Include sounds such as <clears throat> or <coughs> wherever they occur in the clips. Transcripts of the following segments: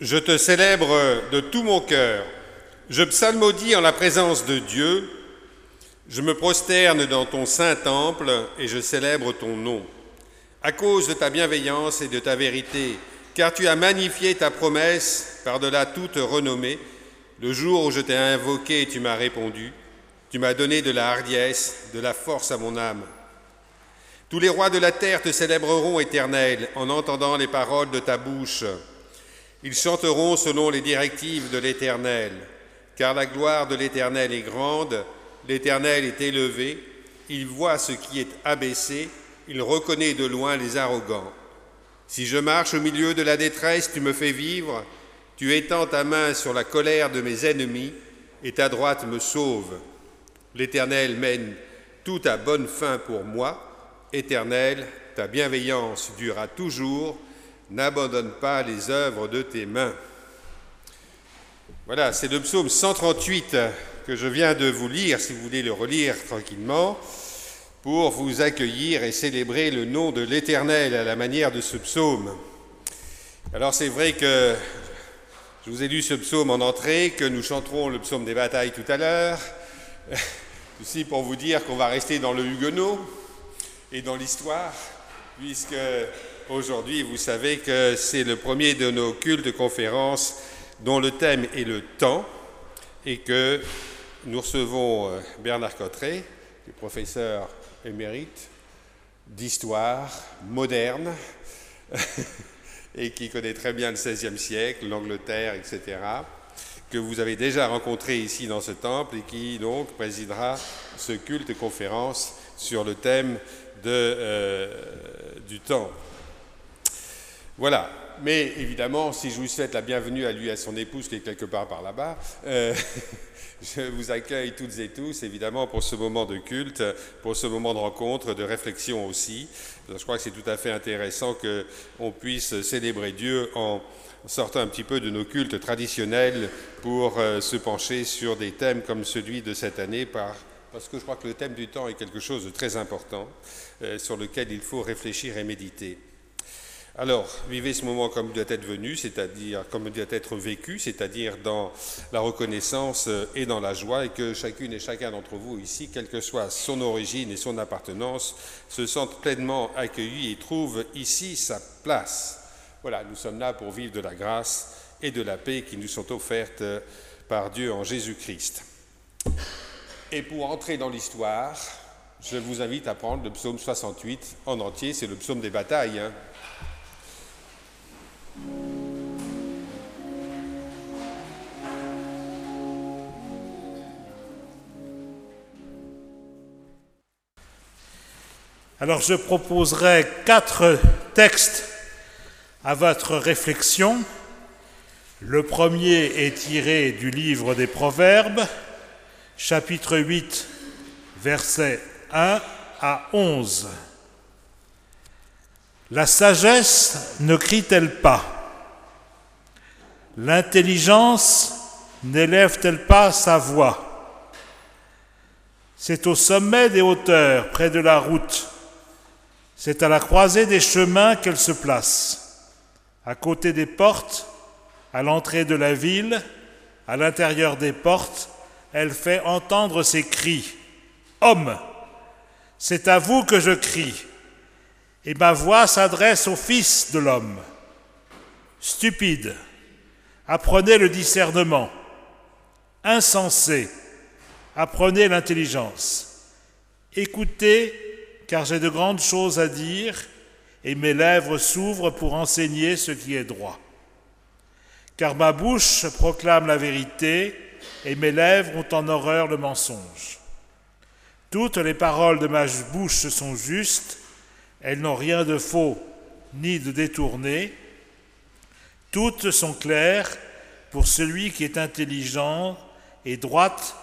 Je te célèbre de tout mon cœur. Je psalmodie en la présence de Dieu. Je me prosterne dans ton saint temple et je célèbre ton nom. À cause de ta bienveillance et de ta vérité, car tu as magnifié ta promesse par-delà toute renommée. Le jour où je t'ai invoqué, tu m'as répondu. Tu m'as donné de la hardiesse, de la force à mon âme. Tous les rois de la terre te célébreront, Éternel, en entendant les paroles de ta bouche. Ils chanteront selon les directives de l'Éternel, car la gloire de l'Éternel est grande, l'Éternel est élevé, il voit ce qui est abaissé, il reconnaît de loin les arrogants. Si je marche au milieu de la détresse, tu me fais vivre, tu étends ta main sur la colère de mes ennemis, et ta droite me sauve. L'Éternel mène tout à bonne fin pour moi. Éternel, ta bienveillance durera toujours, n'abandonne pas les œuvres de tes mains. Voilà, c'est le psaume 138 que je viens de vous lire, si vous voulez le relire tranquillement, pour vous accueillir et célébrer le nom de l'Éternel à la manière de ce psaume. Alors c'est vrai que je vous ai lu ce psaume en entrée, que nous chanterons le psaume des batailles tout à l'heure. <laughs> Ceci pour vous dire qu'on va rester dans le Huguenot et dans l'histoire, puisque Aujourd'hui, vous savez que c'est le premier de nos cultes conférences dont le thème est le temps et que nous recevons euh, Bernard Cotteret, professeur émérite d'histoire moderne <laughs> et qui connaît très bien le XVIe siècle, l'Angleterre, etc., que vous avez déjà rencontré ici dans ce temple et qui donc présidera ce culte conférence sur le thème de, euh, du temps. Voilà. Mais évidemment, si je vous souhaite la bienvenue à lui et à son épouse qui est quelque part par là-bas, euh, <laughs> je vous accueille toutes et tous, évidemment, pour ce moment de culte, pour ce moment de rencontre, de réflexion aussi. Je crois que c'est tout à fait intéressant qu'on puisse célébrer Dieu en sortant un petit peu de nos cultes traditionnels pour euh, se pencher sur des thèmes comme celui de cette année parce que je crois que le thème du temps est quelque chose de très important euh, sur lequel il faut réfléchir et méditer. Alors, vivez ce moment comme il doit être venu, c'est-à-dire comme il doit être vécu, c'est-à-dire dans la reconnaissance euh, et dans la joie, et que chacune et chacun d'entre vous ici, quelle que soit son origine et son appartenance, se sente pleinement accueilli et trouve ici sa place. Voilà, nous sommes là pour vivre de la grâce et de la paix qui nous sont offertes euh, par Dieu en Jésus-Christ. Et pour entrer dans l'histoire, je vous invite à prendre le psaume 68 en entier, c'est le psaume des batailles. Hein. Alors je proposerai quatre textes à votre réflexion. Le premier est tiré du livre des Proverbes, chapitre 8, versets 1 à 11. La sagesse ne crie-t-elle pas? L'intelligence n'élève-t-elle pas sa voix? C'est au sommet des hauteurs, près de la route. C'est à la croisée des chemins qu'elle se place, à côté des portes, à l'entrée de la ville, à l'intérieur des portes, elle fait entendre ses cris. Homme, c'est à vous que je crie et ma voix s'adresse au Fils de l'homme. Stupide, apprenez le discernement. Insensé, apprenez l'intelligence. Écoutez, car j'ai de grandes choses à dire, et mes lèvres s'ouvrent pour enseigner ce qui est droit. Car ma bouche proclame la vérité, et mes lèvres ont en horreur le mensonge. Toutes les paroles de ma bouche sont justes, elles n'ont rien de faux ni de détourné. Toutes sont claires pour celui qui est intelligent et droites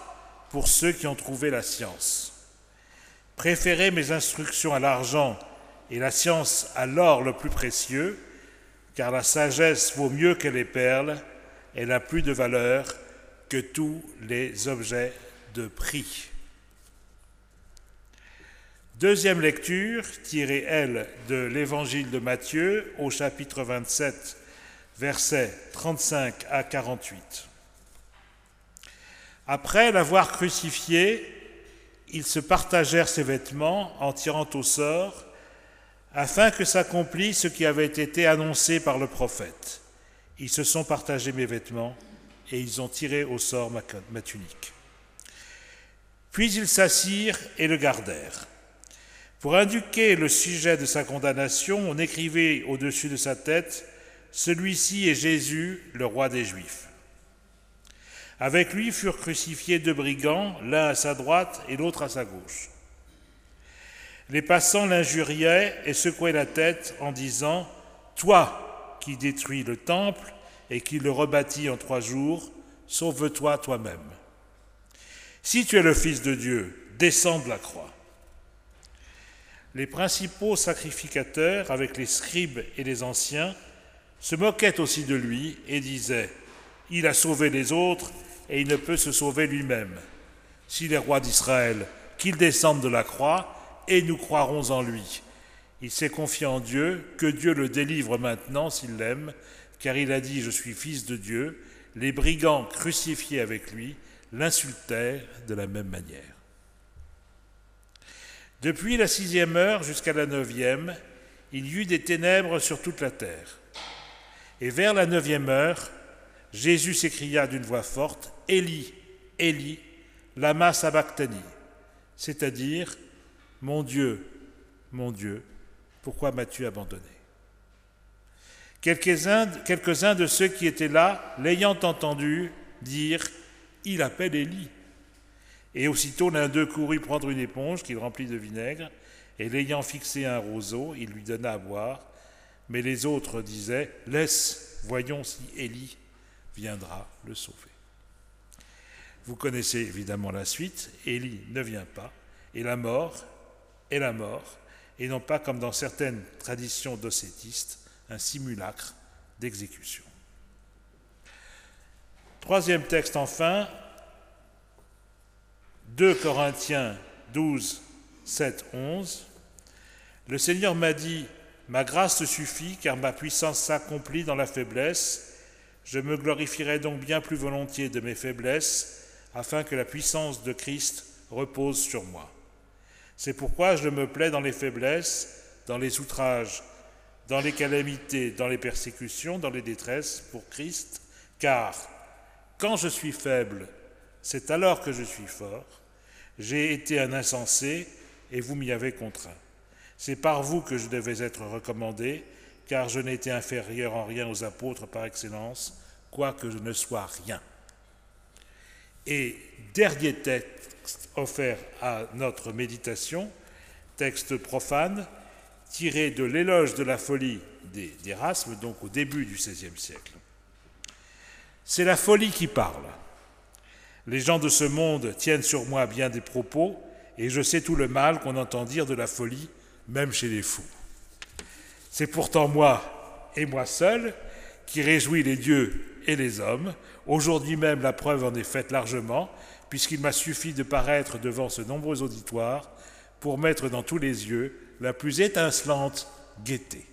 pour ceux qui ont trouvé la science. Préférez mes instructions à l'argent et la science à l'or le plus précieux, car la sagesse vaut mieux que les perles, elle a plus de valeur que tous les objets de prix. Deuxième lecture, tirée, elle, de l'évangile de Matthieu au chapitre 27, versets 35 à 48. Après l'avoir crucifié, ils se partagèrent ses vêtements en tirant au sort, afin que s'accomplisse ce qui avait été annoncé par le prophète. Ils se sont partagés mes vêtements et ils ont tiré au sort ma, ma tunique. Puis ils s'assirent et le gardèrent. Pour indiquer le sujet de sa condamnation, on écrivait au-dessus de sa tête Celui-ci est Jésus, le roi des Juifs. Avec lui furent crucifiés deux brigands, l'un à sa droite et l'autre à sa gauche. Les passants l'injuriaient et secouaient la tête en disant Toi qui détruis le temple et qui le rebâtis en trois jours, sauve-toi toi-même. Si tu es le Fils de Dieu, descends de la croix. Les principaux sacrificateurs, avec les scribes et les anciens, se moquaient aussi de lui et disaient Il a sauvé les autres et il ne peut se sauver lui-même. S'il est roi d'Israël, qu'il descende de la croix et nous croirons en lui. Il s'est confié en Dieu, que Dieu le délivre maintenant s'il l'aime, car il a dit Je suis fils de Dieu. Les brigands crucifiés avec lui l'insultèrent de la même manière. Depuis la sixième heure jusqu'à la neuvième, il y eut des ténèbres sur toute la terre. Et vers la neuvième heure, Jésus s'écria d'une voix forte, Élie, Élie, lama sabachthani, c'est-à-dire, Mon Dieu, mon Dieu, pourquoi m'as-tu abandonné? Quelques-uns quelques de ceux qui étaient là, l'ayant entendu, dirent, Il appelle Élie. Et aussitôt l'un d'eux courut prendre une éponge qu'il remplit de vinaigre, et l'ayant fixé un roseau, il lui donna à boire. Mais les autres disaient, Laisse, voyons si Élie viendra le sauver. Vous connaissez évidemment la suite, Élie ne vient pas, et la mort est la mort, et non pas comme dans certaines traditions docétistes, un simulacre d'exécution. Troisième texte enfin, 2 Corinthiens 12, 7, 11. Le Seigneur m'a dit, Ma grâce suffit, car ma puissance s'accomplit dans la faiblesse. Je me glorifierai donc bien plus volontiers de mes faiblesses, afin que la puissance de Christ repose sur moi. C'est pourquoi je me plais dans les faiblesses, dans les outrages, dans les calamités, dans les persécutions, dans les détresses pour Christ, car quand je suis faible, c'est alors que je suis fort. J'ai été un insensé et vous m'y avez contraint. C'est par vous que je devais être recommandé, car je n'étais inférieur en rien aux apôtres par excellence, quoique je ne sois rien. Et dernier texte offert à notre méditation, texte profane, tiré de l'éloge de la folie d'Erasme, donc au début du XVIe siècle. C'est la folie qui parle. Les gens de ce monde tiennent sur moi bien des propos, et je sais tout le mal qu'on entend dire de la folie, même chez les fous. C'est pourtant moi, et moi seul, qui réjouis les dieux et les hommes. Aujourd'hui même, la preuve en est faite largement, puisqu'il m'a suffi de paraître devant ce nombreux auditoire pour mettre dans tous les yeux la plus étincelante gaieté.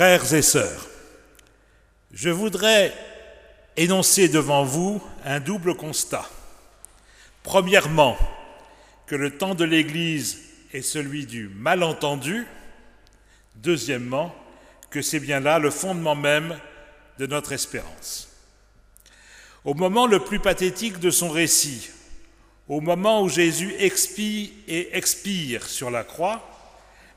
Frères et sœurs, je voudrais énoncer devant vous un double constat. Premièrement, que le temps de l'Église est celui du malentendu. Deuxièmement, que c'est bien là le fondement même de notre espérance. Au moment le plus pathétique de son récit, au moment où Jésus expie et expire sur la croix,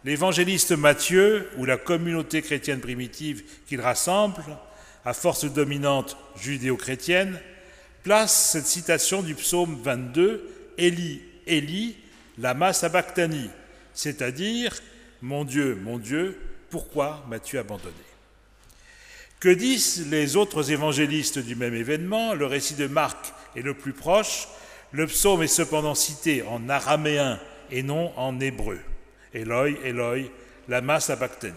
l'évangéliste Matthieu, ou la communauté chrétienne primitive qu'il rassemble, à force dominante judéo-chrétienne, place cette citation du psaume 22, Élie, Élie, lama sabachthani, c'est-à-dire Mon Dieu, mon Dieu, pourquoi m'as-tu abandonné? Que disent les autres évangélistes du même événement Le récit de Marc est le plus proche. Le psaume est cependant cité en araméen et non en hébreu. Eloi, Eloi, lama sabachthani.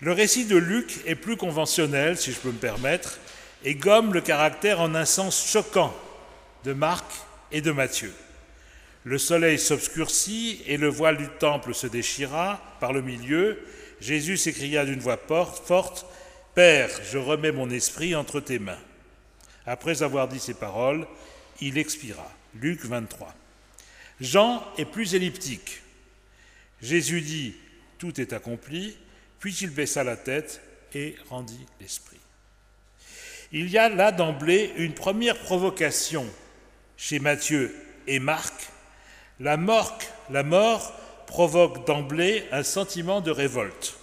Le récit de Luc est plus conventionnel, si je peux me permettre, et gomme le caractère en un sens choquant de Marc et de Matthieu. Le soleil s'obscurcit et le voile du temple se déchira par le milieu. Jésus s'écria d'une voix forte, Père, je remets mon esprit entre tes mains. Après avoir dit ces paroles, il expira. Luc 23. Jean est plus elliptique. Jésus dit, Tout est accompli, puis il baissa la tête et rendit l'esprit. Il y a là d'emblée une première provocation chez Matthieu et Marc la mort, provoque d'emblée un sentiment de révolte.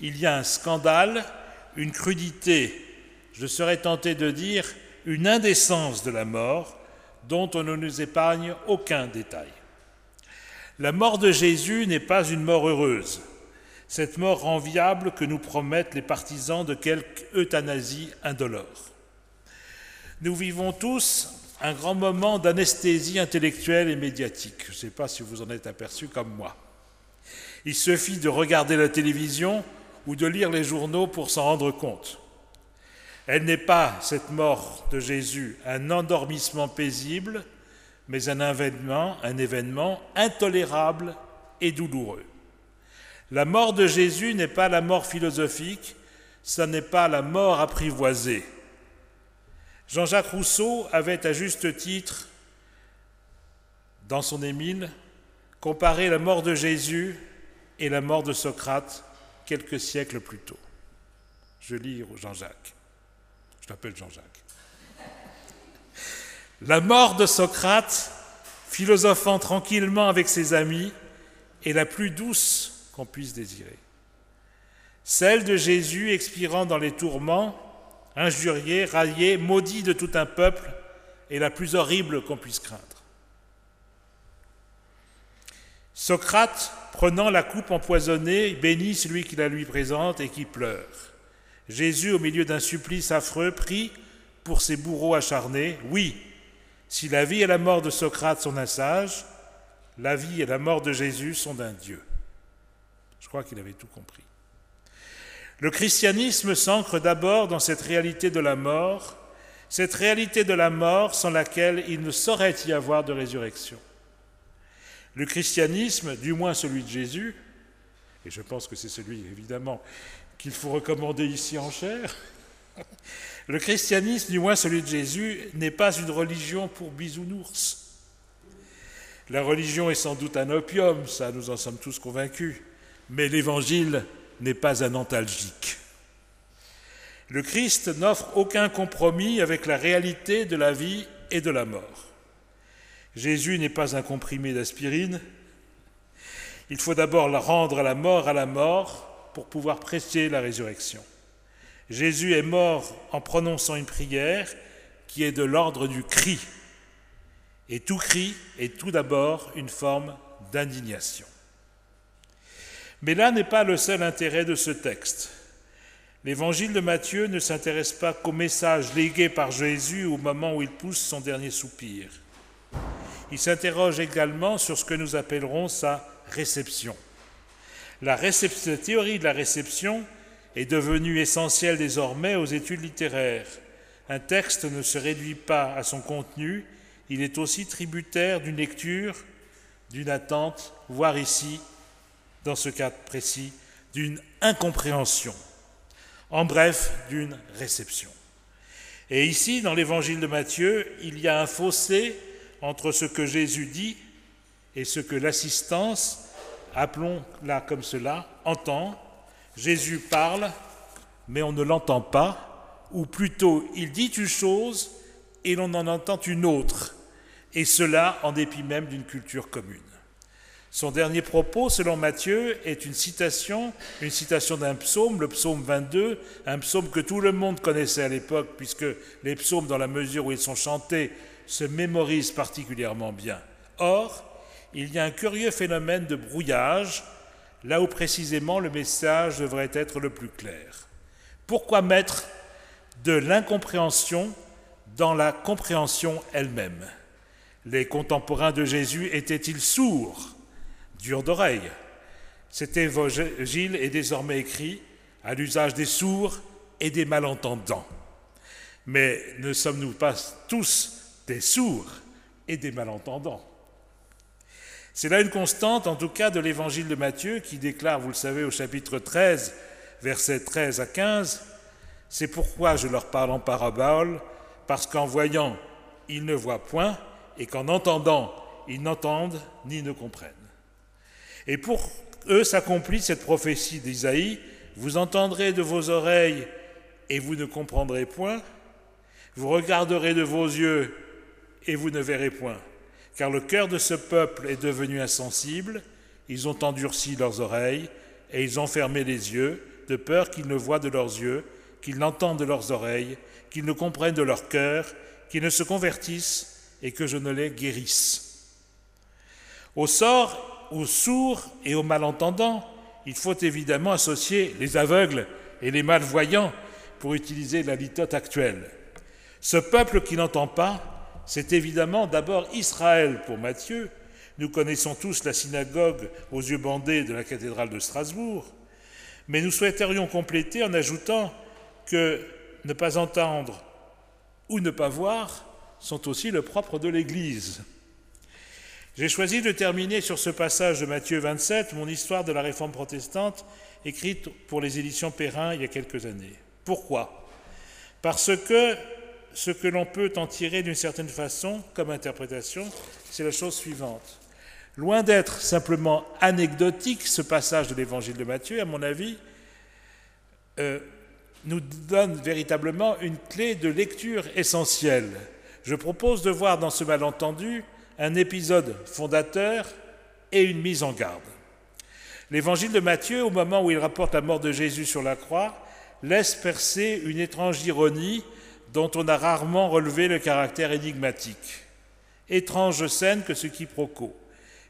Il y a un scandale, une crudité, je serais tenté de dire une indécence de la mort dont on ne nous épargne aucun détail. La mort de Jésus n'est pas une mort heureuse, cette mort enviable que nous promettent les partisans de quelque euthanasie indolore. Nous vivons tous un grand moment d'anesthésie intellectuelle et médiatique. Je ne sais pas si vous en êtes aperçu comme moi. Il suffit de regarder la télévision ou de lire les journaux pour s'en rendre compte. Elle n'est pas, cette mort de Jésus, un endormissement paisible, mais un événement, intolérable et douloureux. La mort de Jésus n'est pas la mort philosophique, ce n'est pas la mort apprivoisée, Jean-Jacques Rousseau avait à juste titre, dans son Émile, comparé la mort de Jésus et la mort de Socrate quelques siècles plus tôt. Je lis Jean-Jacques. Je l'appelle Jean-Jacques. La mort de Socrate, philosophant tranquillement avec ses amis, est la plus douce qu'on puisse désirer. Celle de Jésus expirant dans les tourments injurié, raillé, maudit de tout un peuple, est la plus horrible qu'on puisse craindre. Socrate, prenant la coupe empoisonnée, bénit celui qui la lui présente et qui pleure. Jésus, au milieu d'un supplice affreux, prie pour ses bourreaux acharnés. Oui, si la vie et la mort de Socrate sont d'un sage, la vie et la mort de Jésus sont d'un Dieu. Je crois qu'il avait tout compris. Le christianisme s'ancre d'abord dans cette réalité de la mort, cette réalité de la mort sans laquelle il ne saurait y avoir de résurrection. Le christianisme, du moins celui de Jésus, et je pense que c'est celui évidemment qu'il faut recommander ici en chair, le christianisme, du moins celui de Jésus, n'est pas une religion pour bisounours. La religion est sans doute un opium, ça nous en sommes tous convaincus, mais l'évangile n'est pas un antalgique. Le Christ n'offre aucun compromis avec la réalité de la vie et de la mort. Jésus n'est pas un comprimé d'aspirine. Il faut d'abord rendre la mort à la mort pour pouvoir prêcher la résurrection. Jésus est mort en prononçant une prière qui est de l'ordre du cri. Et tout cri est tout d'abord une forme d'indignation. Mais là n'est pas le seul intérêt de ce texte. L'évangile de Matthieu ne s'intéresse pas qu'au message légué par Jésus au moment où il pousse son dernier soupir. Il s'interroge également sur ce que nous appellerons sa réception. La, théorie de la réception est devenue essentielle désormais aux études littéraires. Un texte ne se réduit pas à son contenu, il est aussi tributaire d'une lecture, d'une attente, voire ici dans ce cas précis, d'une incompréhension, en bref, d'une réception. Et ici, dans l'évangile de Matthieu, il y a un fossé entre ce que Jésus dit et ce que l'assistance appelons-la comme cela, entend. Jésus parle, mais on ne l'entend pas, ou plutôt il dit une chose et l'on en entend une autre, et cela en dépit même d'une culture commune. Son dernier propos, selon Matthieu, est une citation, une citation d'un psaume, le psaume 22, un psaume que tout le monde connaissait à l'époque, puisque les psaumes, dans la mesure où ils sont chantés, se mémorisent particulièrement bien. Or, il y a un curieux phénomène de brouillage, là où précisément le message devrait être le plus clair. Pourquoi mettre de l'incompréhension dans la compréhension elle-même? Les contemporains de Jésus étaient-ils sourds? Dur d'oreille. Cet évangile est désormais écrit à l'usage des sourds et des malentendants. Mais ne sommes-nous pas tous des sourds et des malentendants? C'est là une constante, en tout cas, de l'évangile de Matthieu qui déclare, vous le savez, au chapitre 13, versets 13 à 15, C'est pourquoi je leur parle en parabole, parce qu'en voyant, ils ne voient point, et qu'en entendant, ils n'entendent ni ne comprennent. Et pour eux s'accomplit cette prophétie d'Isaïe, vous entendrez de vos oreilles et vous ne comprendrez point, vous regarderez de vos yeux et vous ne verrez point, car le cœur de ce peuple est devenu insensible, ils ont endurci leurs oreilles et ils ont fermé les yeux, de peur qu'ils ne voient de leurs yeux, qu'ils n'entendent de leurs oreilles, qu'ils ne comprennent de leur cœur, qu'ils ne se convertissent et que je ne les guérisse. Au sort aux sourds et aux malentendants, il faut évidemment associer les aveugles et les malvoyants pour utiliser la litote actuelle. Ce peuple qui n'entend pas, c'est évidemment d'abord Israël pour Matthieu. Nous connaissons tous la synagogue aux yeux bandés de la cathédrale de Strasbourg, mais nous souhaiterions compléter en ajoutant que ne pas entendre ou ne pas voir sont aussi le propre de l'Église. J'ai choisi de terminer sur ce passage de Matthieu 27, mon histoire de la réforme protestante, écrite pour les éditions Perrin il y a quelques années. Pourquoi? Parce que ce que l'on peut en tirer d'une certaine façon comme interprétation, c'est la chose suivante. Loin d'être simplement anecdotique, ce passage de l'évangile de Matthieu, à mon avis, euh, nous donne véritablement une clé de lecture essentielle. Je propose de voir dans ce malentendu un épisode fondateur et une mise en garde. L'évangile de Matthieu, au moment où il rapporte la mort de Jésus sur la croix, laisse percer une étrange ironie dont on a rarement relevé le caractère énigmatique. Étrange scène que ce quiproquo.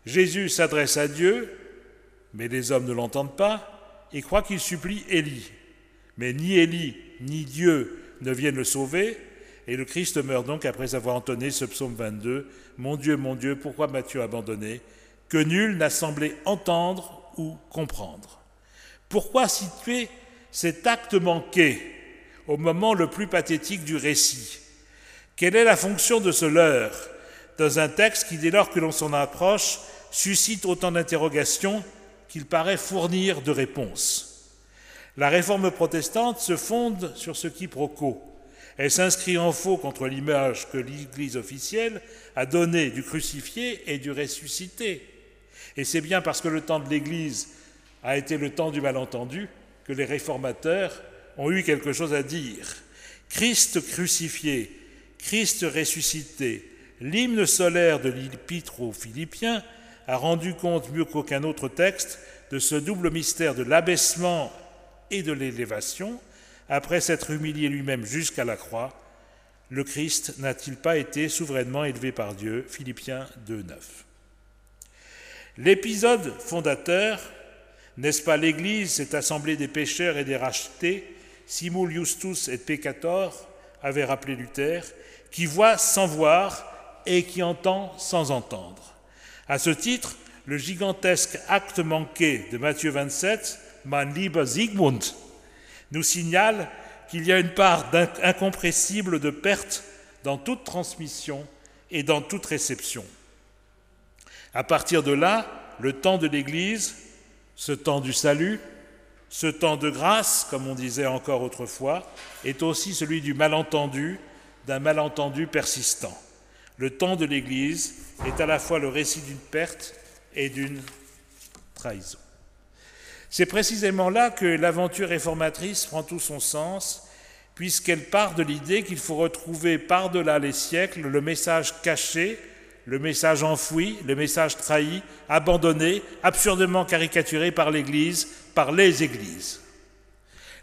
Jésus s'adresse à Dieu, mais les hommes ne l'entendent pas et croient qu'il supplie Élie. Mais ni Élie ni Dieu ne viennent le sauver, et le Christ meurt donc après avoir entonné ce psaume 22, Mon Dieu, mon Dieu, pourquoi m'as-tu abandonné que nul n'a semblé entendre ou comprendre? Pourquoi situer cet acte manqué au moment le plus pathétique du récit. Quelle est la fonction de ce leurre dans un texte qui, dès lors que l'on s'en approche, suscite autant d'interrogations qu'il paraît fournir de réponses? La réforme protestante se fonde sur ce quiproquo elle s'inscrit en faux contre l'image que l'Église officielle a donnée du crucifié et du ressuscité. Et c'est bien parce que le temps de l'Église a été le temps du malentendu que les réformateurs ont eu quelque chose à dire. Christ crucifié, Christ ressuscité, l'hymne solaire de l'Épître aux Philippiens a rendu compte mieux qu'aucun autre texte de ce double mystère de l'abaissement et de l'élévation, après s'être humilié lui-même jusqu'à la croix, le Christ n'a-t-il pas été souverainement élevé par Dieu? Philippiens 2.9. L'épisode fondateur, n'est-ce pas l'Église, cette assemblée des pécheurs et des rachetés, simul justus et peccator, avait rappelé Luther, qui voit sans voir et qui entend sans entendre. À ce titre, le gigantesque acte manqué de Matthieu 27, Mein lieber Siegmund, nous signale qu'il y a une part incompressible de perte dans toute transmission et dans toute réception. À partir de là, le temps de l'Église, ce temps du salut, ce temps de grâce, comme on disait encore autrefois, est aussi celui du malentendu, d'un malentendu persistant. Le temps de l'Église est à la fois le récit d'une perte et d'une trahison. C'est précisément là que l'aventure réformatrice prend tout son sens, puisqu'elle part de l'idée qu'il faut retrouver par-delà les siècles le message caché, le message enfoui, le message trahi, abandonné, absurdement caricaturé par l'Église, par les Églises.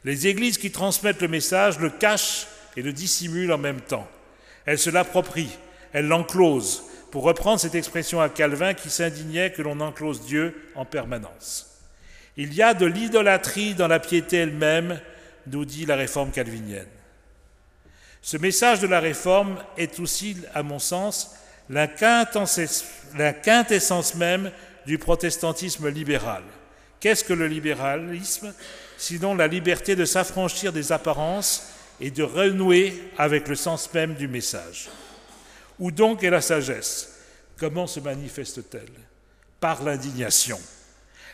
Les Églises qui transmettent le message le cachent et le dissimulent en même temps. Elles se l'approprient, elles l'enclosent, pour reprendre cette expression à Calvin qui s'indignait que l'on enclose Dieu en permanence. Il y a de l'idolâtrie dans la piété elle-même, nous dit la réforme calvinienne. Ce message de la réforme est aussi, à mon sens, la quintessence même du protestantisme libéral. Qu'est-ce que le libéralisme Sinon la liberté de s'affranchir des apparences et de renouer avec le sens même du message? Où donc est la sagesse? Comment se manifeste-t-elle? Par l'indignation.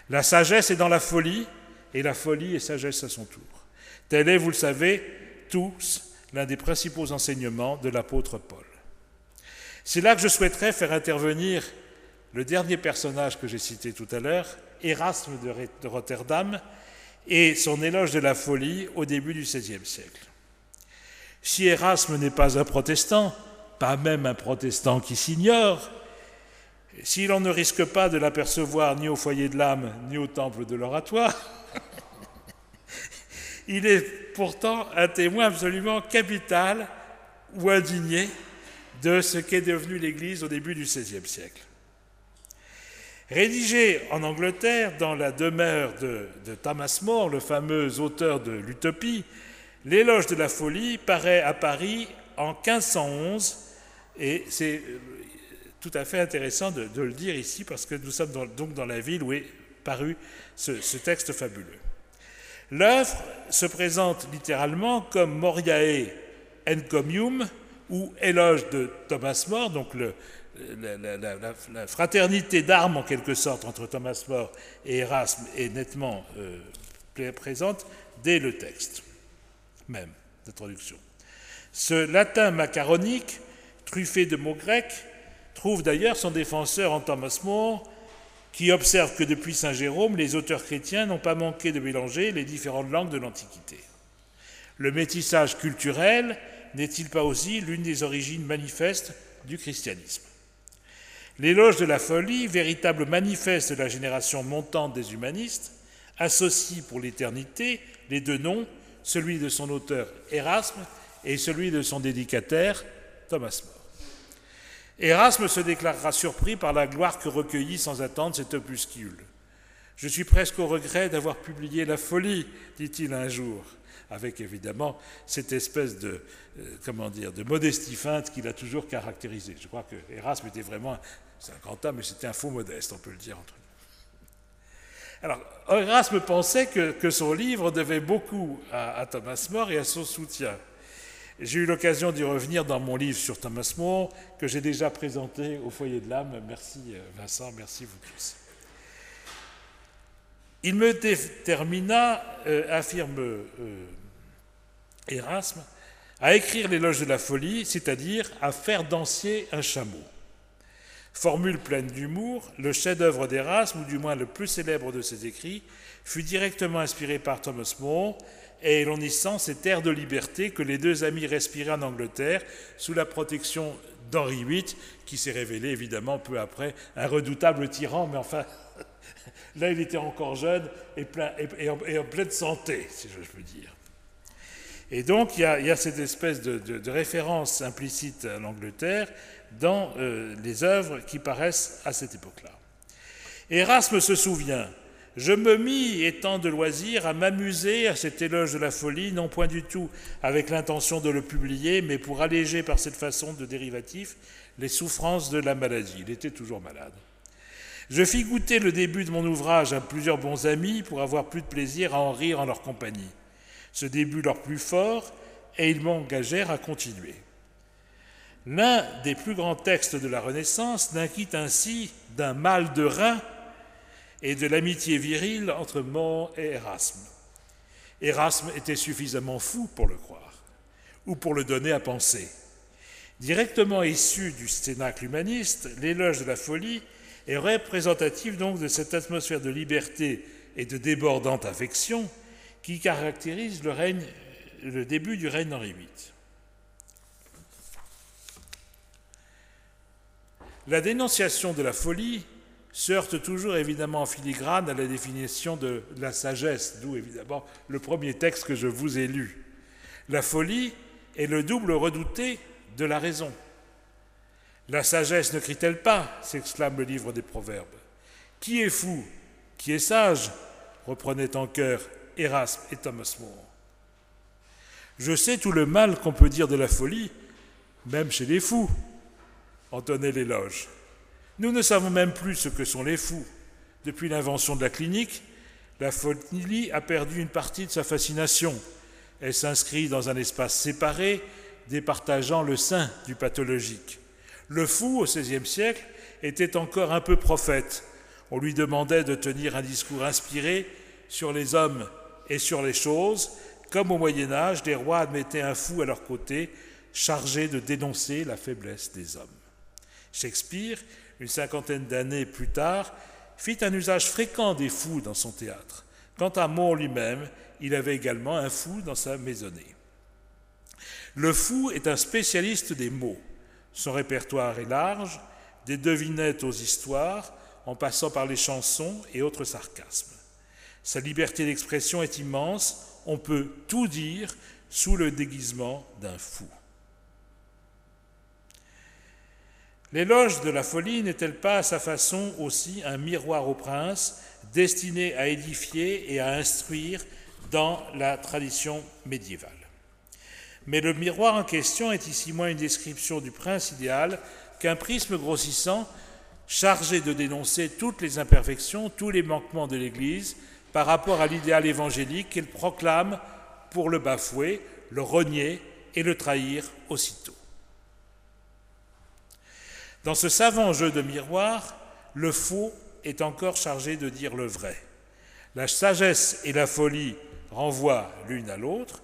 La sagesse est dans la folie, et la folie est sagesse à son tour. Tel est, vous le savez, tous l'un des principaux enseignements de l'apôtre Paul. C'est là que je souhaiterais faire intervenir le dernier personnage que j'ai cité tout à l'heure, Erasme de Rotterdam, et son éloge de la folie au début du XVIe siècle. Si Erasme n'est pas un protestant, pas même un protestant qui s'ignore, si l'on ne risque pas de l'apercevoir ni au foyer de l'âme, ni au temple de l'oratoire, <laughs> il est pourtant un témoin absolument capital ou indigné de ce qu'est devenu l'Église au début du XVIe siècle. Rédigé en Angleterre dans la demeure de, Thomas More, le fameux auteur de l'Utopie, l'éloge de la folie paraît à Paris en 1511 et c'est tout à fait intéressant de, le dire ici parce que nous sommes donc dans la ville où est paru ce, texte fabuleux. L'œuvre se présente littéralement comme Moriae Encomium ou éloge de Thomas More, donc la, fraternité d'armes en quelque sorte entre Thomas More et Erasme est nettement euh, présente dès le texte même d'introduction. Ce latin macaronique, truffé de mots grecs, trouve d'ailleurs son défenseur en Thomas More, qui observe que depuis Saint Jérôme, les auteurs chrétiens n'ont pas manqué de mélanger les différentes langues de l'Antiquité. Le métissage culturel n'est-il pas aussi l'une des origines manifestes du christianisme? L'éloge de la folie, véritable manifeste de la génération montante des humanistes, associe pour l'éternité les deux noms, celui de son auteur Erasme et celui de son dédicataire Thomas More. Erasme se déclarera surpris par la gloire que recueillit sans attendre cet opuscule. Je suis presque au regret d'avoir publié La folie, dit-il un jour, avec évidemment cette espèce de, euh, comment dire, de modestie feinte qu'il a toujours caractérisée. Je crois que Erasme était vraiment, c'est un grand homme, mais c'était un faux modeste, on peut le dire entre nous. Alors, Erasme pensait que, son livre devait beaucoup à, Thomas More et à son soutien. J'ai eu l'occasion d'y revenir dans mon livre sur Thomas More, que j'ai déjà présenté au foyer de l'âme. Merci euh, Vincent, merci vous tous. Il me détermina, euh, affirme Erasme, à écrire l'éloge de la folie, c'est-à-dire à faire danser un chameau. Formule pleine d'humour, le chef-d'œuvre d'Erasme, ou du moins le plus célèbre de ses écrits, fut directement inspiré par Thomas More et l'on y sent cet air de liberté que les deux amis respiraient en Angleterre sous la protection d'Henri VIII, qui s'est révélé évidemment peu après un redoutable tyran, mais enfin, <laughs> là il était encore jeune et, plein, et, en, pleine santé, si je peux dire. Et donc il y a, cette espèce de, référence implicite à l'Angleterre dans euh, les œuvres qui paraissent à cette époque-là. Erasme se souvient je me mis, étant de loisir, à m'amuser à cet éloge de la folie, non point du tout avec l'intention de le publier, mais pour alléger par cette façon de dérivatif les souffrances de la maladie. Il était toujours malade. Je fis goûter le début de mon ouvrage à plusieurs bons amis pour avoir plus de plaisir à en rire en leur compagnie. Ce début leur plus fort, et ils m'engagèrent à continuer. L'un des plus grands textes de la Renaissance n'inquiète ainsi d'un mal de rein et de l'amitié virile entre Mort et Erasme. Erasme était suffisamment fou pour le croire, ou pour le donner à penser. Directement issu du cénacle humaniste, l'éloge de la folie est représentative donc de cette atmosphère de liberté et de débordante affection qui caractérise le, début du règne d'Henri VIII. La dénonciation de la folie se heurte toujours évidemment en filigrane à la définition de la sagesse, d'où évidemment le premier texte que je vous ai lu. La folie est le double redouté de la raison. La sagesse ne crie-t-elle pas s'exclame le livre des Proverbes. Qui est fou Qui est sage reprenait en chœur Erasme et Thomas More. Je sais tout le mal qu'on peut dire de la folie, même chez les fous, entonnait l'éloge. Nous ne savons même plus ce que sont les fous. Depuis l'invention de la clinique, la folie a perdu une partie de sa fascination. Elle s'inscrit dans un espace séparé, départageant le sein du pathologique. Le fou, au XVIe siècle, était encore un peu prophète. On lui demandait de tenir un discours inspiré sur les hommes et sur les choses, comme au Moyen Âge, des rois admettaient un fou à leur côté, chargé de dénoncer la faiblesse des hommes. Shakespeare, une cinquantaine d'années plus tard, fit un usage fréquent des fous dans son théâtre. Quant à Moore lui-même, il avait également un fou dans sa maisonnée. Le fou est un spécialiste des mots. Son répertoire est large, des devinettes aux histoires, en passant par les chansons et autres sarcasmes. Sa liberté d'expression est immense, on peut tout dire sous le déguisement d'un fou. L'éloge de la folie n'est-elle pas à sa façon aussi un miroir au prince destiné à édifier et à instruire dans la tradition médiévale? Mais le miroir en question est ici moins une description du prince idéal qu'un prisme grossissant chargé de dénoncer toutes les imperfections, tous les manquements de l'Église par rapport à l'idéal évangélique qu'elle proclame pour le bafouer, le renier et le trahir aussitôt. Dans ce savant jeu de miroir, le faux est encore chargé de dire le vrai. La sagesse et la folie renvoient l'une à l'autre.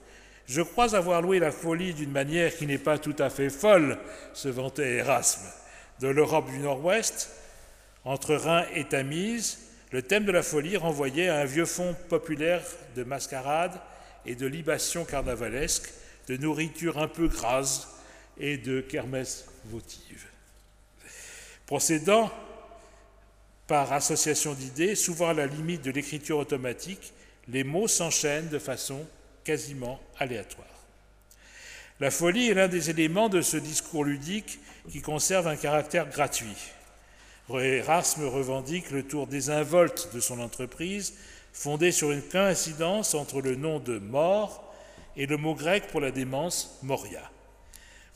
Je crois avoir loué la folie d'une manière qui n'est pas tout à fait folle, se vantait Erasme. De l'Europe du Nord-Ouest, entre Rhin et Tamise, le thème de la folie renvoyait à un vieux fond populaire de mascarade et de libation carnavalesque, de nourriture un peu grasse et de kermesse votive. Procédant par association d'idées, souvent à la limite de l'écriture automatique, les mots s'enchaînent de façon quasiment aléatoire. La folie est l'un des éléments de ce discours ludique qui conserve un caractère gratuit. Erasme revendique le tour désinvolte de son entreprise, fondée sur une coïncidence entre le nom de mort et le mot grec pour la démence, moria.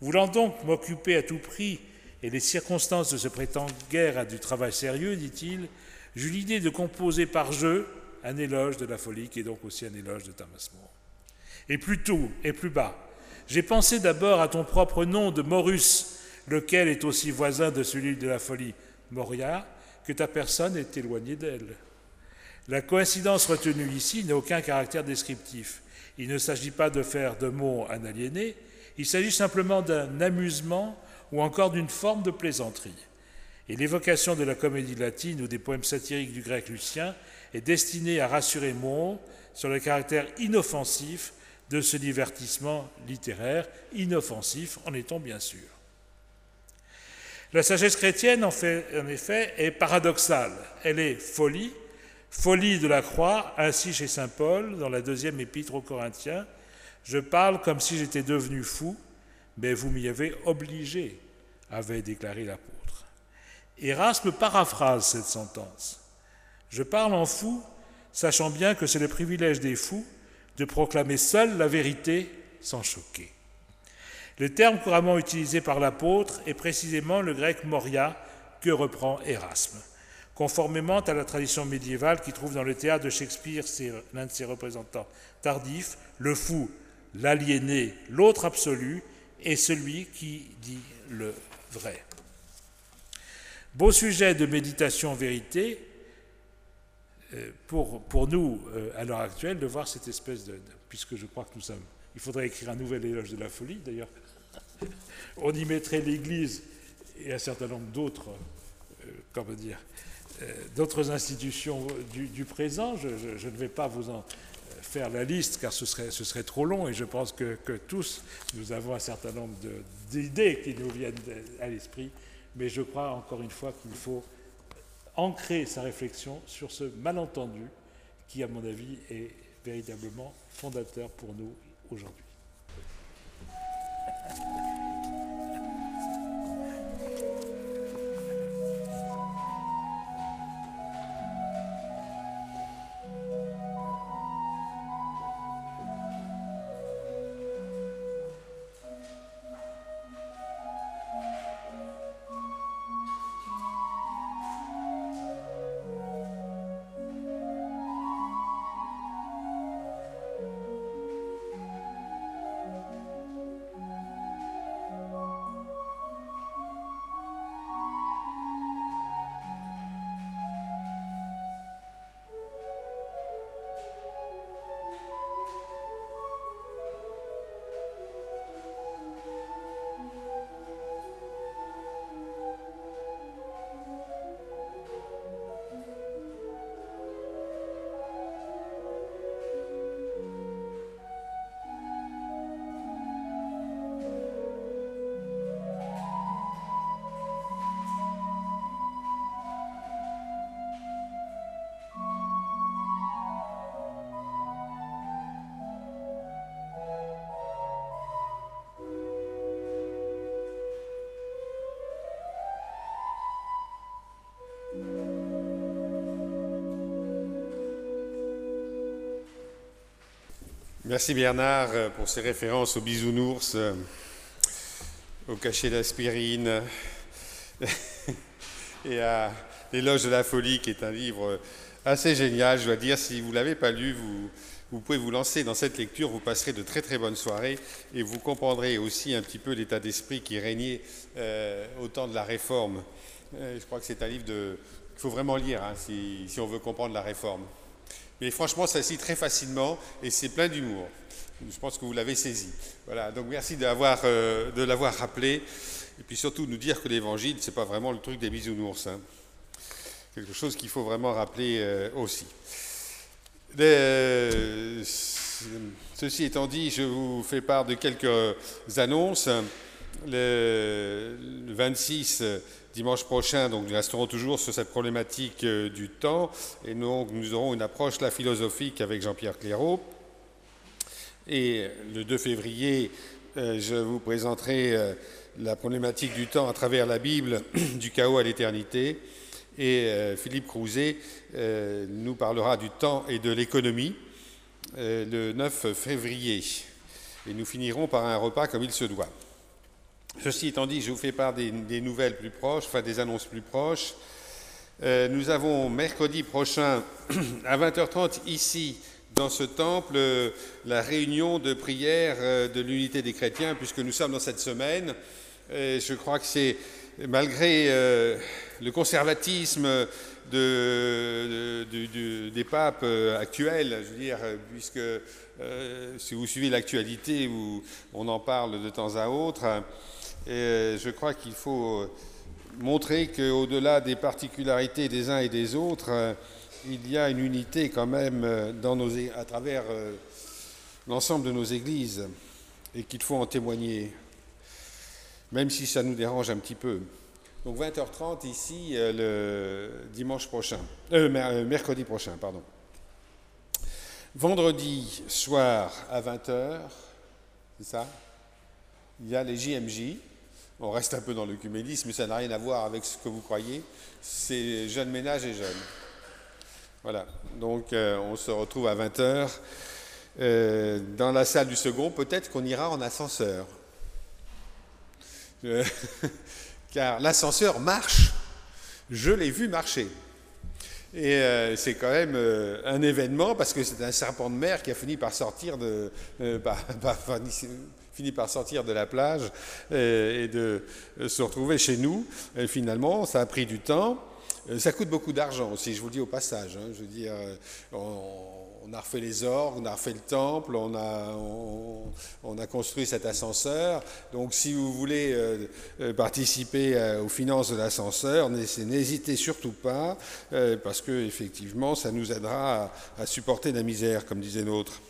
Voulant donc m'occuper à tout prix et les circonstances de ce prétend guère à du travail sérieux, dit-il, j'eus l'idée de composer par jeu un éloge de la folie, qui est donc aussi un éloge de Thomas More. Et plus tôt et plus bas, j'ai pensé d'abord à ton propre nom de Morus, lequel est aussi voisin de celui de la folie, Moria, que ta personne est éloignée d'elle. La coïncidence retenue ici n'a aucun caractère descriptif. Il ne s'agit pas de faire de mots un aliéné, il s'agit simplement d'un amusement ou encore d'une forme de plaisanterie. Et l'évocation de la comédie latine ou des poèmes satiriques du grec lucien est destinée à rassurer Mon sur le caractère inoffensif de ce divertissement littéraire, inoffensif en étant bien sûr. La sagesse chrétienne, en, effet, est paradoxale. Elle est folie, folie de la croix, ainsi chez Saint Paul, dans la deuxième épître aux Corinthiens. Je parle comme si j'étais devenu fou, mais vous m'y avez obligé, avait déclaré l'apôtre. Erasme paraphrase cette sentence. Je parle en fou, sachant bien que c'est le privilège des fous de proclamer seul la vérité sans choquer. Le terme couramment utilisé par l'apôtre est précisément le grec moria que reprend Erasme. Conformément à la tradition médiévale qui trouve dans le théâtre de Shakespeare l'un de ses représentants tardifs, le fou, l'aliéné, l'autre absolu, et celui qui dit le vrai. Beau sujet de méditation vérité euh, pour, pour nous, euh, à l'heure actuelle, de voir cette espèce de, Puisque je crois que nous sommes. Il faudrait écrire un nouvel éloge de la folie, d'ailleurs. On y mettrait l'Église et un certain nombre d'autres euh, comment dire, d'autres institutions du, présent. Je, ne vais pas vous en faire la liste car ce serait, ce serait trop long et je pense que, que tous, nous avons un certain nombre d'idées qui nous viennent à l'esprit, mais je crois encore une fois qu'il faut ancrer sa réflexion sur ce malentendu qui, à mon avis, est véritablement fondateur pour nous aujourd'hui. Merci Bernard euh, pour ces références aux bisounours, euh, au cachet d'aspirine <laughs> et à L'éloge de la folie, qui est un livre assez génial. Je dois dire, si vous ne l'avez pas lu, vous, pouvez vous lancer dans cette lecture, vous passerez de très très bonnes soirées et vous comprendrez aussi un petit peu l'état d'esprit qui régnait euh, au temps de la Réforme. je crois que c'est un livre qu'il faut vraiment lire hein, si on veut comprendre la Réforme. Mais franchement, ça lit très facilement et c'est plein d'humour. Je pense que vous l'avez saisi. Voilà, donc merci euh, de l'avoir rappelé. Et puis surtout nous dire que l'évangile, ce n'est pas vraiment le truc des bisounours. Hein. Quelque chose qu'il faut vraiment rappeler euh, aussi. ceci étant dit, je vous fais part de quelques annonces. Le, le 26 dimanche prochain, donc nous resterons toujours sur cette problématique euh, du temps, et nous, nous aurons une approche là philosophique avec Jean-Pierre Clairaut. Et le 2 février, euh, je vous présenterai euh, la problématique du temps à travers la Bible, <coughs> du chaos à l'éternité. Et Philippe Crouzet nous parlera du temps et de l'économie le 9 février. Et nous finirons par un repas comme il se doit. Ceci étant dit, je vous fais part des, nouvelles plus proches, enfin des annonces plus proches. Euh, nous avons mercredi prochain <clears throat> à 20h30 ici, dans ce temple, la réunion de prière euh, de l'unité des chrétiens, puisque nous sommes dans cette semaine. je crois que c'est malgré euh, le conservatisme des papes actuels, je veux dire, puisque si vous suivez l'actualité, on en parle de temps à autre, et euh, je crois qu'il faut euh, montrer qu'au-delà des particularités des uns et des autres, euh, il y a une unité quand même dans nos, à travers l'ensemble de nos églises et qu'il faut en témoigner, même si ça nous dérange un petit peu. Donc 20h30 ici le dimanche prochain, mercredi prochain, pardon. Vendredi soir à 20h, c'est ça? Il y a les JMJ, on reste un peu dans l'œcuménisme, mais ça n'a rien à voir avec ce que vous croyez. C'est jeunes ménages et jeunes. Voilà. Donc, euh, on se retrouve à 20h euh, dans la salle du second. Peut-être qu'on ira en ascenseur. Euh, <laughs> car l'ascenseur marche. Je l'ai vu marcher. Et c'est quand même un événement parce que c'est un serpent de mer qui a fini par sortir de, finit par sortir de la plage et, de se retrouver chez nous. Finalement, ça a pris du temps. Euh, ça coûte beaucoup d'argent aussi, je vous le dis au passage. Hein. je veux dire, euh, on, a refait les orgues, on a refait le temple, on a, on, a construit cet ascenseur. Donc si vous voulez euh, participer aux finances de l'ascenseur, n'hésitez surtout pas, parce que effectivement, ça nous aidera à, à supporter la misère, comme disait l'autre.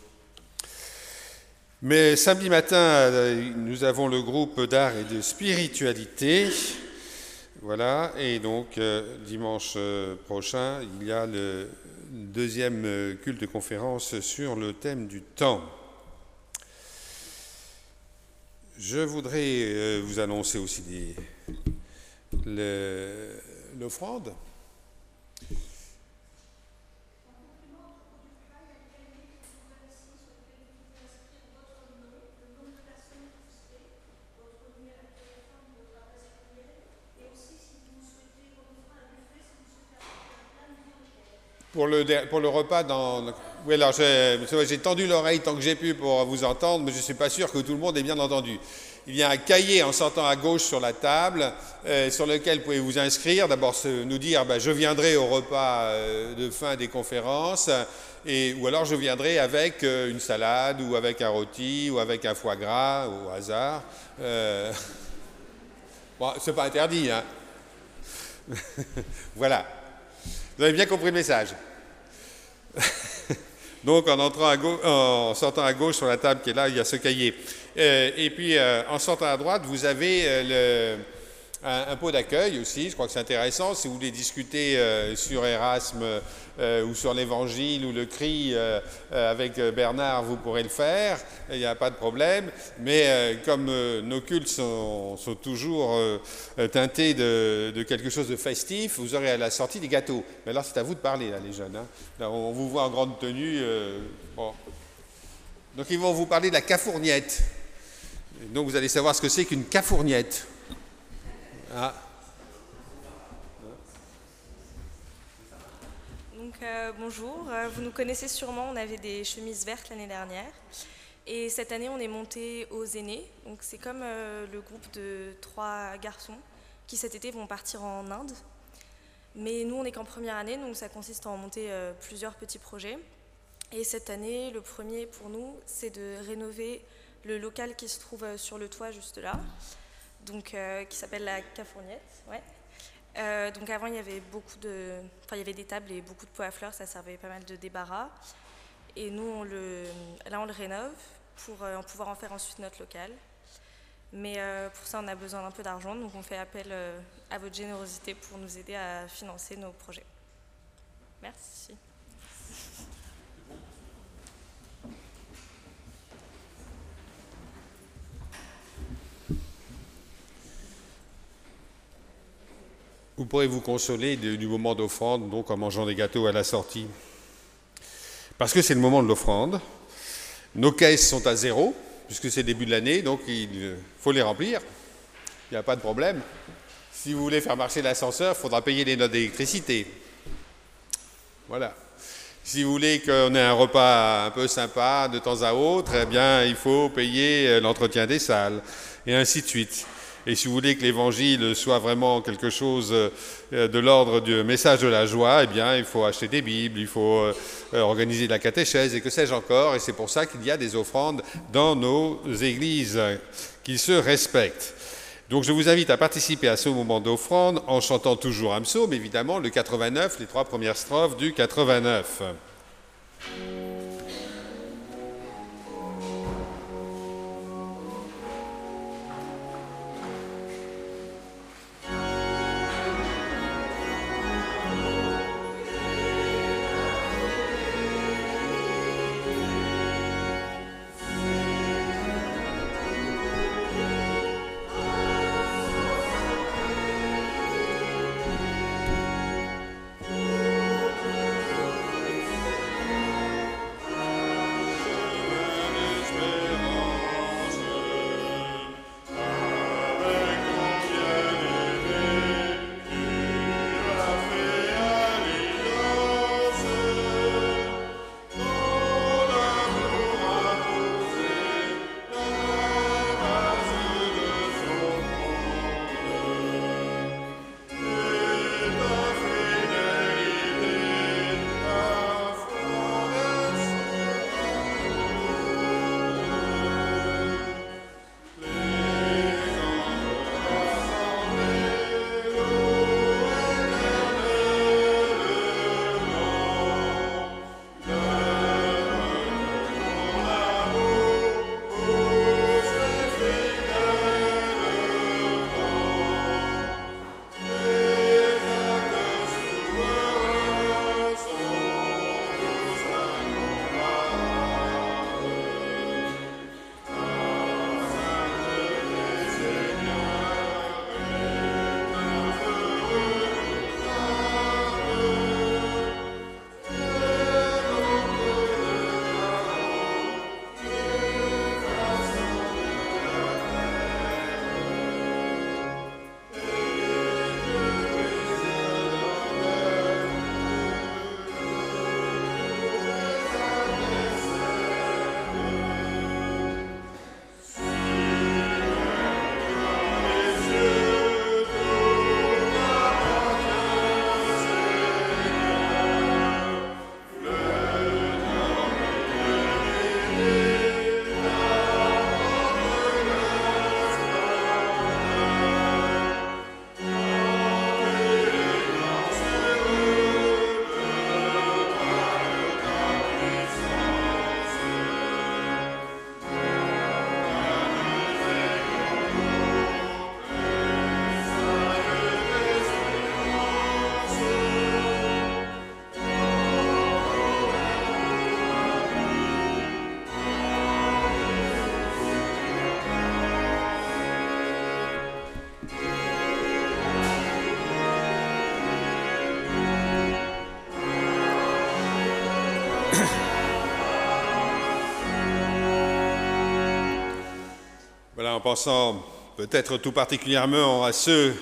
Mais samedi matin, nous avons le groupe d'art et de spiritualité. Voilà, et donc euh, dimanche euh, prochain, il y a le deuxième euh, culte de conférence sur le thème du temps. Je voudrais vous annoncer aussi l'offrande. Pour le, repas dans... J'ai tendu l'oreille tant que j'ai pu pour vous entendre, mais je ne suis pas sûr que tout le monde ait bien entendu. Il y a un cahier en sortant à gauche sur la table euh, sur lequel vous pouvez vous inscrire. D'abord nous dire ben, je viendrai au repas euh, de fin des conférences, ou alors je viendrai avec euh, une salade, ou avec un rôti, ou avec un foie gras, au hasard. <laughs> Bon, c'est pas interdit, hein. <laughs> voilà. Vous avez bien compris le message. <laughs> Donc en, entrant à en sortant à gauche sur la table qui est là, il y a ce cahier. Euh, et puis euh, en sortant à droite, vous avez euh, le un, pot d'accueil aussi, je crois que c'est intéressant. Si vous voulez discuter euh, sur Erasme euh, ou sur l'Évangile ou le cri euh, avec Bernard, vous pourrez le faire, il n'y a pas de problème. Mais comme nos cultes sont, toujours teintés de, quelque chose de festif, vous aurez à la sortie des gâteaux. Mais alors c'est à vous de parler, là, les jeunes. Hein. on vous voit en grande tenue. Donc ils vont vous parler de la cafourniette. Donc vous allez savoir ce que c'est qu'une cafourniette. Ah. Donc euh, bonjour, euh, vous nous connaissez sûrement, on avait des chemises vertes l'année dernière. Et cette année, on est monté aux aînés. Donc c'est comme euh, le groupe de trois garçons qui cet été vont partir en Inde. Mais nous, on n'est qu'en première année, donc ça consiste à en monter plusieurs petits projets. Et cette année, le premier pour nous, c'est de rénover le local qui se trouve sur le toit juste là donc, euh, qui s'appelle la Cafourniette. Ouais. Euh, donc avant, il y avait beaucoup de, enfin, il y avait des tables et beaucoup de pots à fleurs, ça servait pas mal de débarras. Et nous, là, on le rénove pour euh, pouvoir en faire ensuite notre local. Mais pour ça, on a besoin d'un peu d'argent, donc on fait appel à votre générosité pour nous aider à financer nos projets. Merci. Vous pourrez vous consoler du moment d'offrande, donc en mangeant des gâteaux à la sortie. Parce que c'est le moment de l'offrande. Nos caisses sont à zéro, puisque c'est début de l'année, donc il faut les remplir. Il n'y a pas de problème. Si vous voulez faire marcher l'ascenseur, il faudra payer les notes d'électricité. Voilà. Si vous voulez qu'on ait un repas un peu sympa de temps à autre, eh bien, il faut payer l'entretien des salles, et ainsi de suite. Et si vous voulez que l'évangile soit vraiment quelque chose euh, de l'ordre du message de la joie, eh bien, il faut acheter des Bibles, il faut euh, organiser de la catéchèse et que sais-je encore. Et c'est pour ça qu'il y a des offrandes dans nos églises qui se respectent. Donc je vous invite à participer à ce moment d'offrande en chantant toujours un psaume, évidemment, le 89, les trois premières strophes du 89. En pensant peut-être tout particulièrement à ceux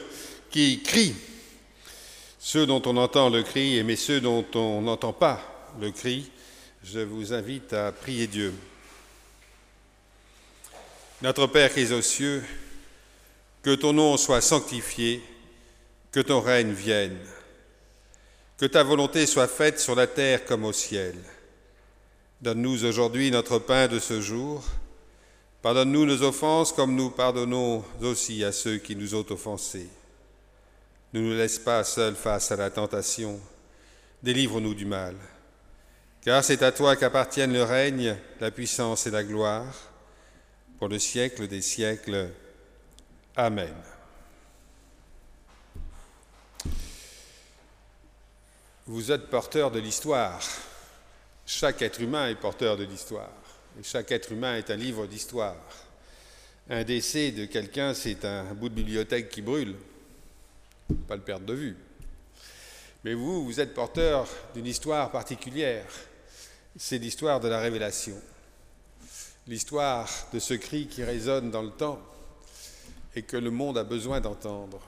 qui crient, ceux dont on entend le cri, mais ceux dont on n'entend pas le cri, je vous invite à prier Dieu. Notre Père qui es aux cieux, que ton nom soit sanctifié, que ton règne vienne, que ta volonté soit faite sur la terre comme au ciel. Donne-nous aujourd'hui notre pain de ce jour. Pardonne-nous nos offenses comme nous pardonnons aussi à ceux qui nous ont offensés. Ne nous laisse pas seuls face à la tentation. Délivre-nous du mal. Car c'est à toi qu'appartiennent le règne, la puissance et la gloire, pour le siècle des siècles. Amen. Vous êtes porteur de l'histoire. Chaque être humain est porteur de l'histoire. Chaque être humain est un livre d'histoire. Un décès de quelqu'un, c'est un bout de bibliothèque qui brûle. Pas le perdre de vue. Mais vous, vous êtes porteur d'une histoire particulière. C'est l'histoire de la révélation. L'histoire de ce cri qui résonne dans le temps et que le monde a besoin d'entendre.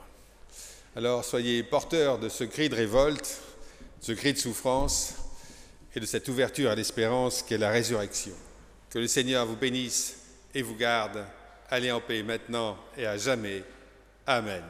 Alors soyez porteurs de ce cri de révolte, ce cri de souffrance et de cette ouverture à l'espérance qu'est la résurrection. Que le Seigneur vous bénisse et vous garde. Allez en paix maintenant et à jamais. Amen.